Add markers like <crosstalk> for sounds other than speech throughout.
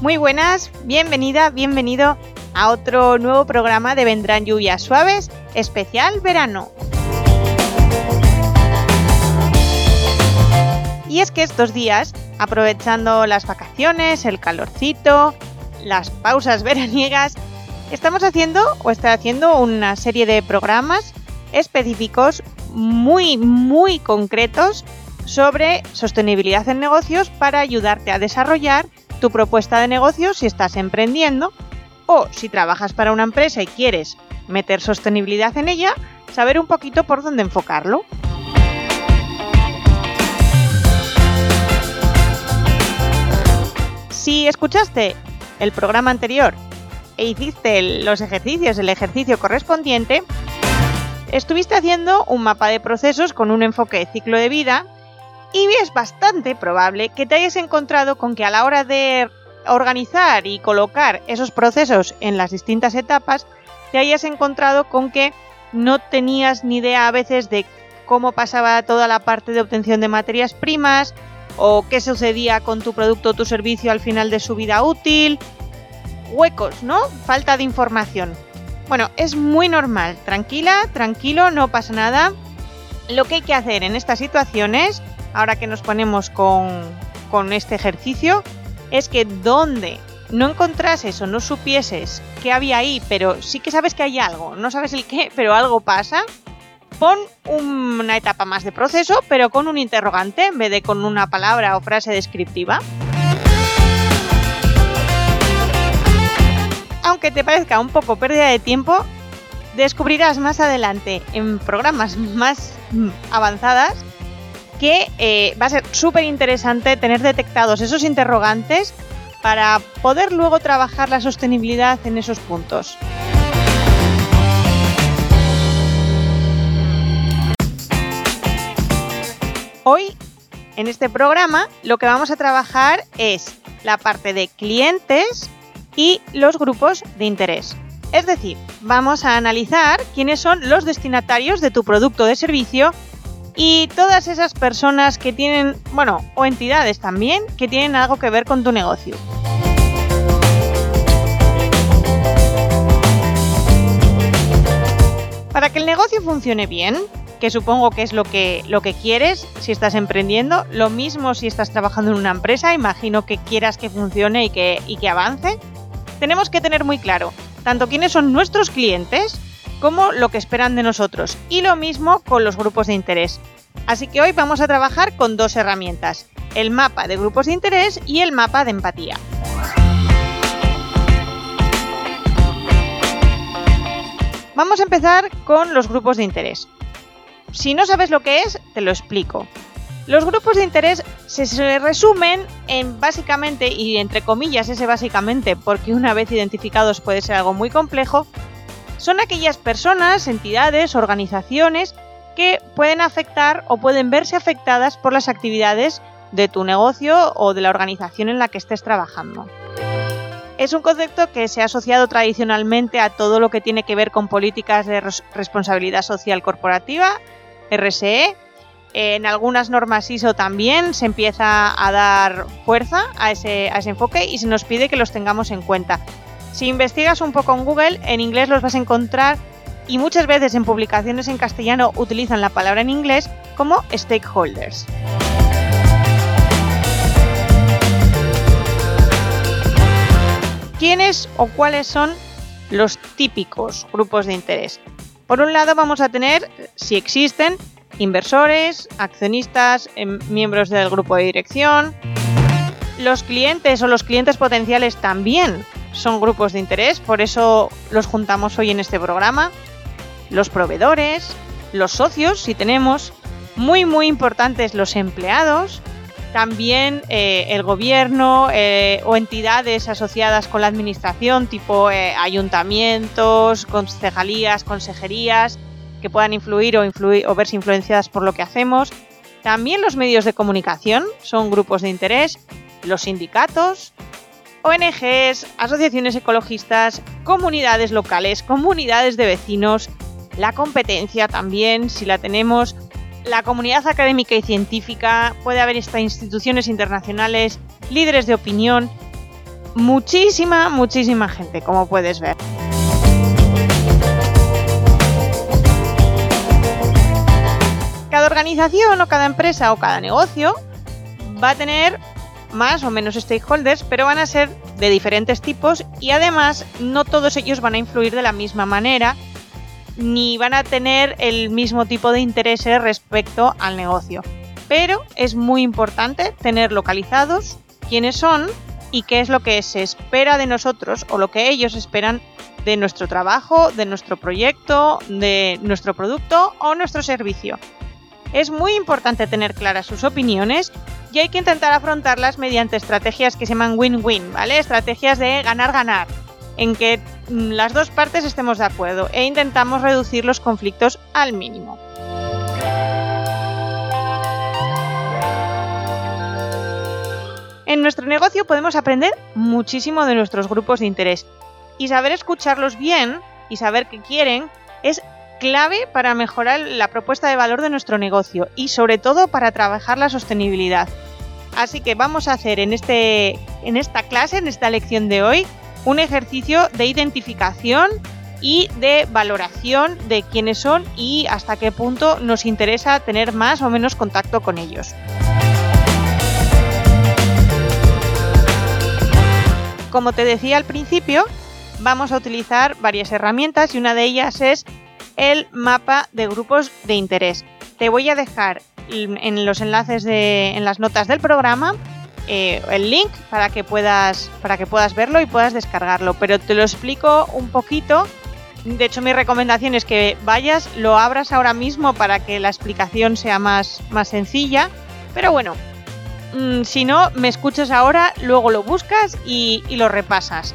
Muy buenas, bienvenida, bienvenido a otro nuevo programa de Vendrán lluvias suaves, especial verano. Y es que estos días, aprovechando las vacaciones, el calorcito, las pausas <laughs> veraniegas, estamos haciendo o está haciendo una serie de programas específicos muy, muy concretos sobre sostenibilidad en negocios para ayudarte a desarrollar tu propuesta de negocio si estás emprendiendo o si trabajas para una empresa y quieres meter sostenibilidad en ella, saber un poquito por dónde enfocarlo. Si escuchaste el programa anterior e hiciste los ejercicios, el ejercicio correspondiente, estuviste haciendo un mapa de procesos con un enfoque de ciclo de vida y es bastante probable que te hayas encontrado con que a la hora de organizar y colocar esos procesos en las distintas etapas, te hayas encontrado con que no tenías ni idea a veces de cómo pasaba toda la parte de obtención de materias primas o qué sucedía con tu producto o tu servicio al final de su vida útil. Huecos, ¿no? Falta de información. Bueno, es muy normal. Tranquila, tranquilo, no pasa nada. Lo que hay que hacer en estas situaciones ahora que nos ponemos con, este ejercicio, es que donde no encontrases o no supieses qué había ahí, pero sí que sabes que hay algo, no sabes el qué, pero algo pasa, pon una etapa más de proceso, pero con un interrogante en vez de con una palabra o frase descriptiva. Aunque te parezca un poco pérdida de tiempo, descubrirás más adelante en programas más avanzadas que eh, va a ser súper interesante tener detectados esos interrogantes para poder luego trabajar la sostenibilidad en esos puntos. Hoy, en este programa, lo que vamos a trabajar es la parte de clientes y los grupos de interés. Es decir, vamos a analizar quiénes son los destinatarios de tu producto o de servicio y todas esas personas que tienen, bueno, o entidades también, que tienen algo que ver con tu negocio. Para que el negocio funcione bien, que supongo que es lo que, lo que quieres si estás emprendiendo, lo mismo si estás trabajando en una empresa, imagino que quieras que funcione y que, y que avance, tenemos que tener muy claro tanto quiénes son nuestros clientes, como lo que esperan de nosotros. Y lo mismo con los grupos de interés. Así que hoy vamos a trabajar con dos herramientas, el mapa de grupos de interés y el mapa de empatía. Vamos a empezar con los grupos de interés. Si no sabes lo que es, te lo explico. Los grupos de interés se resumen en básicamente, y entre comillas ese básicamente, porque una vez identificados puede ser algo muy complejo, son aquellas personas, entidades, organizaciones que pueden afectar o pueden verse afectadas por las actividades de tu negocio o de la organización en la que estés trabajando. Es un concepto que se ha asociado tradicionalmente a todo lo que tiene que ver con políticas de responsabilidad social corporativa, RSE. En algunas normas ISO también se empieza a dar fuerza a ese, enfoque y se nos pide que los tengamos en cuenta. Si investigas un poco en Google, en inglés los vas a encontrar y muchas veces en publicaciones en castellano utilizan la palabra en inglés como stakeholders. ¿Quiénes o cuáles son los típicos grupos de interés? Por un lado vamos a tener, si existen, inversores, accionistas, em, miembros del grupo de dirección. Los clientes o los clientes potenciales también son grupos de interés, por eso los juntamos hoy en este programa. Los proveedores, los socios, si tenemos, muy muy importantes los empleados, también eh, el gobierno eh, o entidades asociadas con la administración, tipo eh, ayuntamientos, concejalías, consejerías, que puedan influir o, influir o verse influenciadas por lo que hacemos. También los medios de comunicación son grupos de interés, los sindicatos, ONGs, asociaciones ecologistas, comunidades locales, comunidades de vecinos, la competencia también, si la tenemos, la comunidad académica y científica, puede haber estas instituciones internacionales, líderes de opinión, muchísima, muchísima gente, como puedes ver. Cada organización o cada empresa o cada negocio va a tener más o menos stakeholders, pero van a ser de diferentes tipos y además no todos ellos van a influir de la misma manera ni van a tener el mismo tipo de intereses respecto al negocio. Pero es muy importante tener localizados quiénes son y qué es lo que se espera de nosotros o lo que ellos esperan de nuestro trabajo, de nuestro proyecto, de nuestro producto o nuestro servicio. Es muy importante tener claras sus opiniones y hay que intentar afrontarlas mediante estrategias que se llaman win-win, ¿vale? Estrategias de ganar-ganar en que mm, las dos partes estemos de acuerdo e intentamos reducir los conflictos al mínimo. En nuestro negocio podemos aprender muchísimo de nuestros grupos de interés y saber escucharlos bien y saber qué quieren es clave para mejorar la propuesta de valor de nuestro negocio y sobre todo para trabajar la sostenibilidad. Así que vamos a hacer en, este, en esta clase, en esta lección de hoy, un ejercicio de identificación y de valoración de quiénes son y hasta qué punto nos interesa tener más o menos contacto con ellos. Como te decía al principio, vamos a utilizar varias herramientas y una de ellas es el mapa de grupos de interés. Te voy a dejar en los enlaces de, en las notas del programa eh, el link para que, puedas, para que puedas verlo y puedas descargarlo. Pero te lo explico un poquito. De hecho, mi recomendación es que vayas, lo abras ahora mismo para que la explicación sea más, más sencilla. Pero bueno, mm, si no, me escuchas ahora, luego lo buscas y, lo repasas.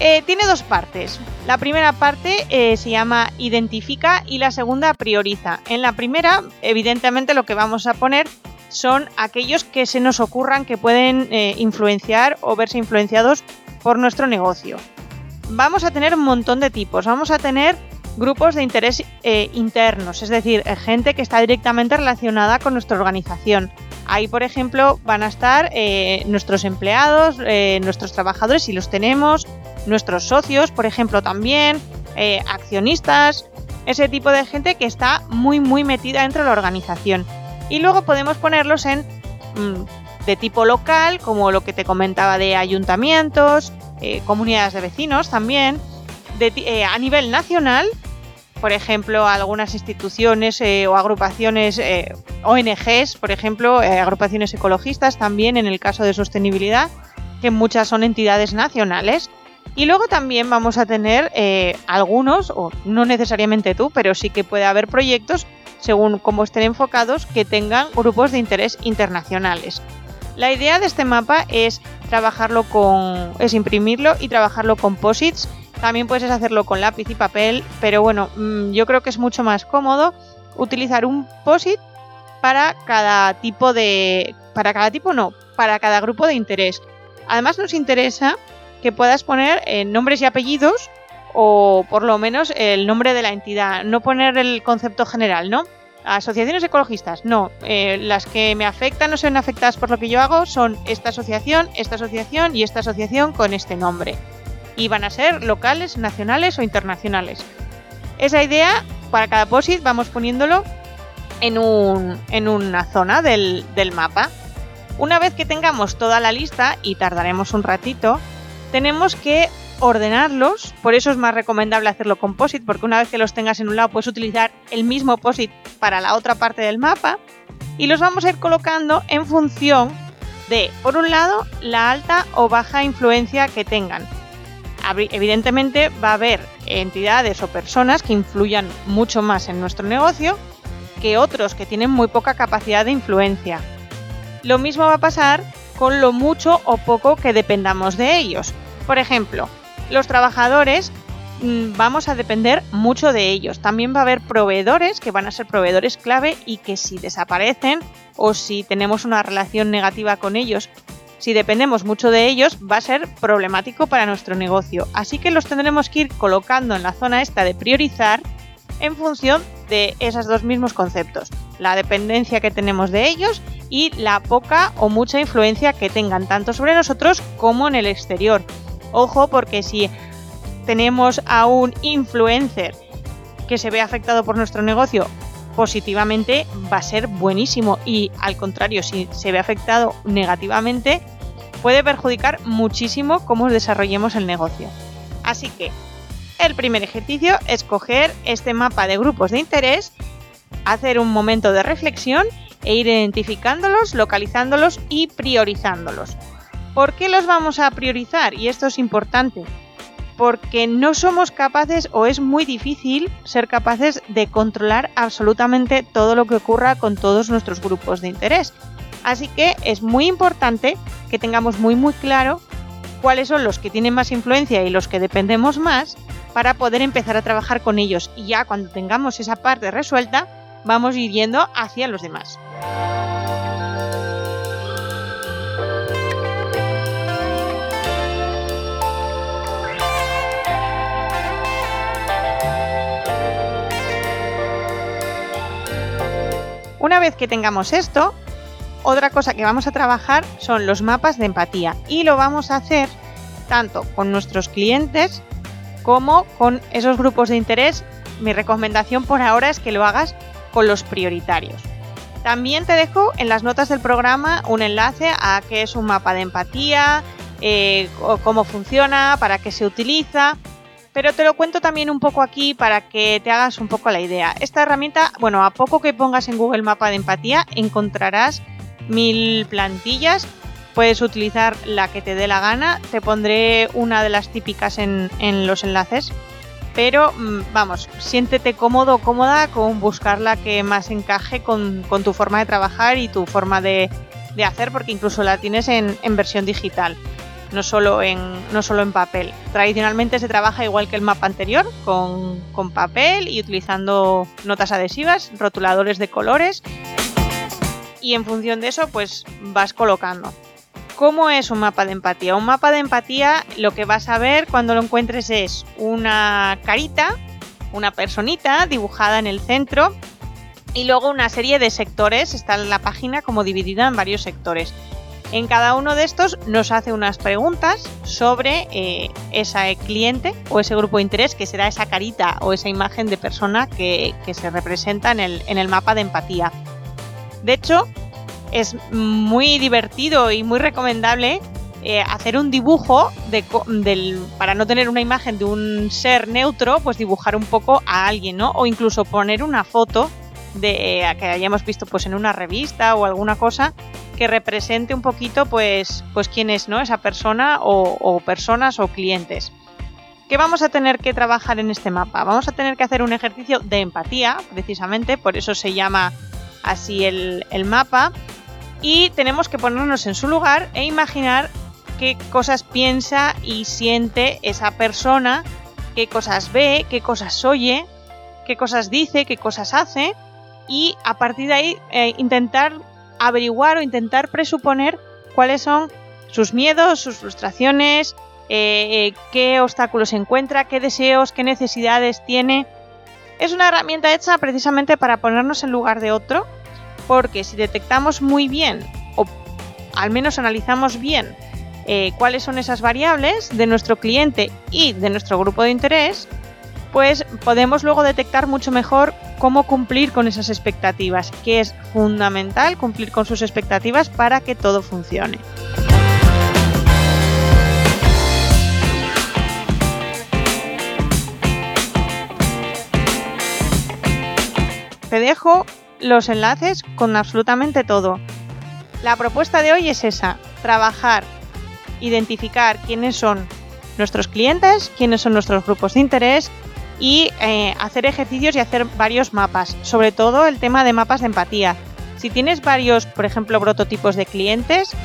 Eh, tiene dos partes. La primera parte eh, se llama identifica y la segunda prioriza. En la primera, evidentemente, lo que vamos a poner son aquellos que se nos ocurran que pueden eh, influenciar o verse influenciados por nuestro negocio. Vamos a tener un montón de tipos, vamos a tener grupos de interés internos, es decir, gente que está directamente relacionada con nuestra organización. Ahí, por ejemplo, van a estar nuestros empleados, nuestros trabajadores, si los tenemos, nuestros socios, por ejemplo, también, accionistas, ese tipo de gente que está muy, muy metida dentro de la organización y luego podemos ponerlos en mm, de tipo local, como lo que te comentaba de ayuntamientos, eh, comunidades de vecinos también, eh, a nivel nacional, por ejemplo, algunas instituciones eh, o agrupaciones, ONGs, por ejemplo, agrupaciones ecologistas también en el caso de sostenibilidad, que muchas son entidades nacionales. Y luego también vamos a tener algunos, o no necesariamente tú, pero sí que puede haber proyectos según cómo estén enfocados, que tengan grupos de interés internacionales. La idea de este mapa es trabajarlo con. es imprimirlo y trabajarlo con posits. También puedes hacerlo con lápiz y papel, pero bueno, mm, yo creo que es mucho más cómodo utilizar un posit para cada tipo de. para cada tipo no, para cada grupo de interés. Además nos interesa que puedas poner eh, nombres y apellidos o por lo menos el nombre de la entidad, no poner el concepto general, ¿no? Asociaciones ecologistas, no. Eh, las que me afectan o son afectadas por lo que yo hago son esta asociación, esta asociación y esta asociación con este nombre. Y van a ser locales, nacionales o internacionales. Esa idea, para cada POSIT vamos poniéndolo en, un, en una zona del, del mapa. Una vez que tengamos toda la lista, y tardaremos un ratito, tenemos que ordenarlos, por eso es más recomendable hacerlo con POSIT, porque una vez que los tengas en un lado puedes utilizar el mismo POSIT para la otra parte del mapa y los vamos a ir colocando en función de, por un lado, la alta o baja influencia que tengan. Evidentemente va a haber entidades o personas que influyan mucho más en nuestro negocio que otros que tienen muy poca capacidad de influencia. Lo mismo va a pasar con lo mucho o poco que dependamos de ellos. Por ejemplo, los trabajadores mm, vamos a depender mucho de ellos. También va a haber proveedores que van a ser proveedores clave y que si desaparecen o si tenemos una relación negativa con ellos, si dependemos mucho de ellos, va a ser problemático para nuestro negocio. Así que los tendremos que ir colocando en la zona esta de priorizar en función de esos dos mismos conceptos. La dependencia que tenemos de ellos y la poca o mucha influencia que tengan tanto sobre nosotros como en el exterior. Ojo porque si tenemos a un influencer que se ve afectado por nuestro negocio positivamente va a ser buenísimo y al contrario si se ve afectado negativamente puede perjudicar muchísimo cómo desarrollemos el negocio. Así que el primer ejercicio es coger este mapa de grupos de interés, hacer un momento de reflexión e ir identificándolos, localizándolos y priorizándolos. ¿Por qué los vamos a priorizar? Y esto es importante. Porque no somos capaces o es muy difícil ser capaces de controlar absolutamente todo lo que ocurra con todos nuestros grupos de interés. Así que es muy importante que tengamos muy muy claro cuáles son los que tienen más influencia y los que dependemos más para poder empezar a trabajar con ellos. Y ya cuando tengamos esa parte resuelta, vamos yendo hacia los demás. Una vez que tengamos esto, otra cosa que vamos a trabajar son los mapas de empatía y lo vamos a hacer tanto con nuestros clientes como con esos grupos de interés. Mi recomendación por ahora es que lo hagas con los prioritarios. También te dejo en las notas del programa un enlace a qué es un mapa de empatía, eh, cómo funciona, para qué se utiliza pero te lo cuento también un poco aquí para que te hagas un poco la idea. Esta herramienta, bueno, a poco que pongas en Google Mapa de Empatía, encontrarás mil plantillas. Puedes utilizar la que te dé la gana. Te pondré una de las típicas en, los enlaces. Pero mm, vamos, siéntete cómodo o cómoda con buscar la que más encaje con, tu forma de trabajar y tu forma de, hacer, porque incluso la tienes en versión digital no solo en, no solo en papel. Tradicionalmente se trabaja igual que el mapa anterior, con, con papel y utilizando notas adhesivas, rotuladores de colores y en función de eso pues vas colocando. ¿Cómo es un mapa de empatía? Un mapa de empatía lo que vas a ver cuando lo encuentres es una carita, una personita dibujada en el centro y luego una serie de sectores, está en la página como dividida en varios sectores. En cada uno de estos nos hace unas preguntas sobre eh, ese cliente o ese grupo de interés, que será esa carita o esa imagen de persona que, se representa en el, mapa de empatía. De hecho, es muy divertido y muy recomendable eh, hacer un dibujo para no tener una imagen de un ser neutro, pues dibujar un poco a alguien, ¿no? O incluso poner una foto de que hayamos visto pues en una revista o alguna cosa que represente un poquito pues, pues quién es ¿no? esa persona o, personas o clientes. ¿Qué vamos a tener que trabajar en este mapa? Vamos a tener que hacer un ejercicio de empatía, precisamente, por eso se llama así el, el mapa, y tenemos que ponernos en su lugar e imaginar qué cosas piensa y siente esa persona, qué cosas ve, qué cosas oye, qué cosas dice, qué cosas hace, y a partir de ahí eh, intentar averiguar o intentar presuponer cuáles son sus miedos, sus frustraciones, eh, eh, qué obstáculos encuentra, qué deseos, qué necesidades tiene. Es una herramienta hecha precisamente para ponernos en lugar de otro, porque si detectamos muy bien, o al menos analizamos bien, eh, cuáles son esas variables de nuestro cliente y de nuestro grupo de interés, pues podemos luego detectar mucho mejor cómo cumplir con esas expectativas, que es fundamental cumplir con sus expectativas para que todo funcione. Te dejo los enlaces con absolutamente todo. La propuesta de hoy es esa, trabajar, identificar quiénes son nuestros clientes, quiénes son nuestros grupos de interés y eh, hacer ejercicios y hacer varios mapas, sobre todo el tema de mapas de empatía. Si tienes varios, por ejemplo, prototipos de clientes,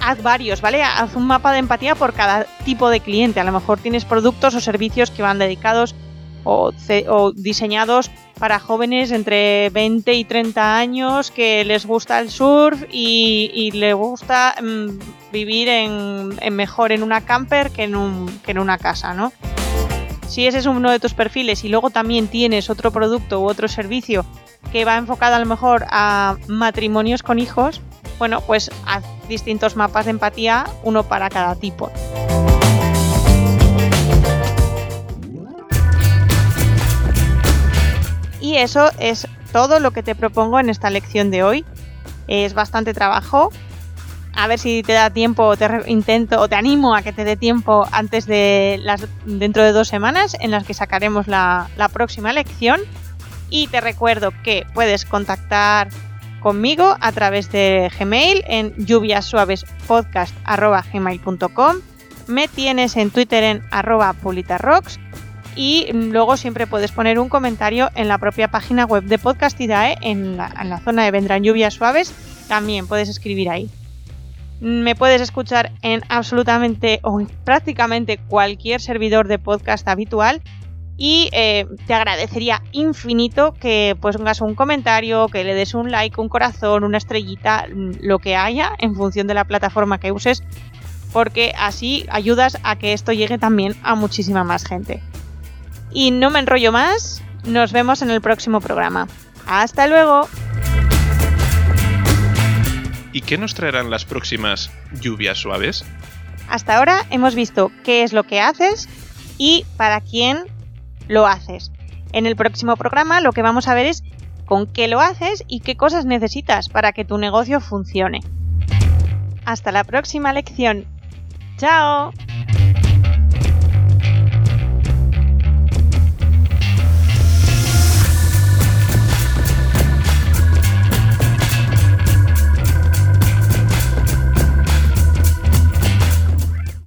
haz varios, ¿vale? Haz un mapa de empatía por cada tipo de cliente. A lo mejor tienes productos o servicios que van dedicados o, diseñados para jóvenes entre 20 y 30 años que les gusta el surf y, les gusta mm, vivir en, mejor en una camper que en, que en una casa, ¿no? Si ese es uno de tus perfiles y luego también tienes otro producto u otro servicio que va enfocado a lo mejor a matrimonios con hijos, bueno, pues haz distintos mapas de empatía, uno para cada tipo. Y eso es todo lo que te propongo en esta lección de hoy. Es bastante trabajo. A ver si te da tiempo, o te intento o te animo a que te dé tiempo antes de las dentro de dos semanas en las que sacaremos la, próxima lección. Y te recuerdo que puedes contactar conmigo a través de Gmail en lluviasuavespodcast.gmail.com Me tienes en Twitter en arroba pulitarrocks y luego siempre puedes poner un comentario en la propia página web de Podcastidae en la, en la zona de Vendrán Lluvias Suaves. También puedes escribir ahí. Me puedes escuchar en absolutamente o prácticamente cualquier servidor de podcast habitual y eh, te agradecería infinito que pongas un comentario, que le des un like, un corazón, una estrellita, lo que haya en función de la plataforma que uses, porque así ayudas a que esto llegue también a muchísima más gente. Y no me enrollo más, nos vemos en el próximo programa. Hasta luego. ¿Y qué nos traerán las próximas lluvias suaves? Hasta ahora hemos visto qué es lo que haces y para quién lo haces. En el próximo programa lo que vamos a ver es con qué lo haces y qué cosas necesitas para que tu negocio funcione. Hasta la próxima lección. ¡Chao!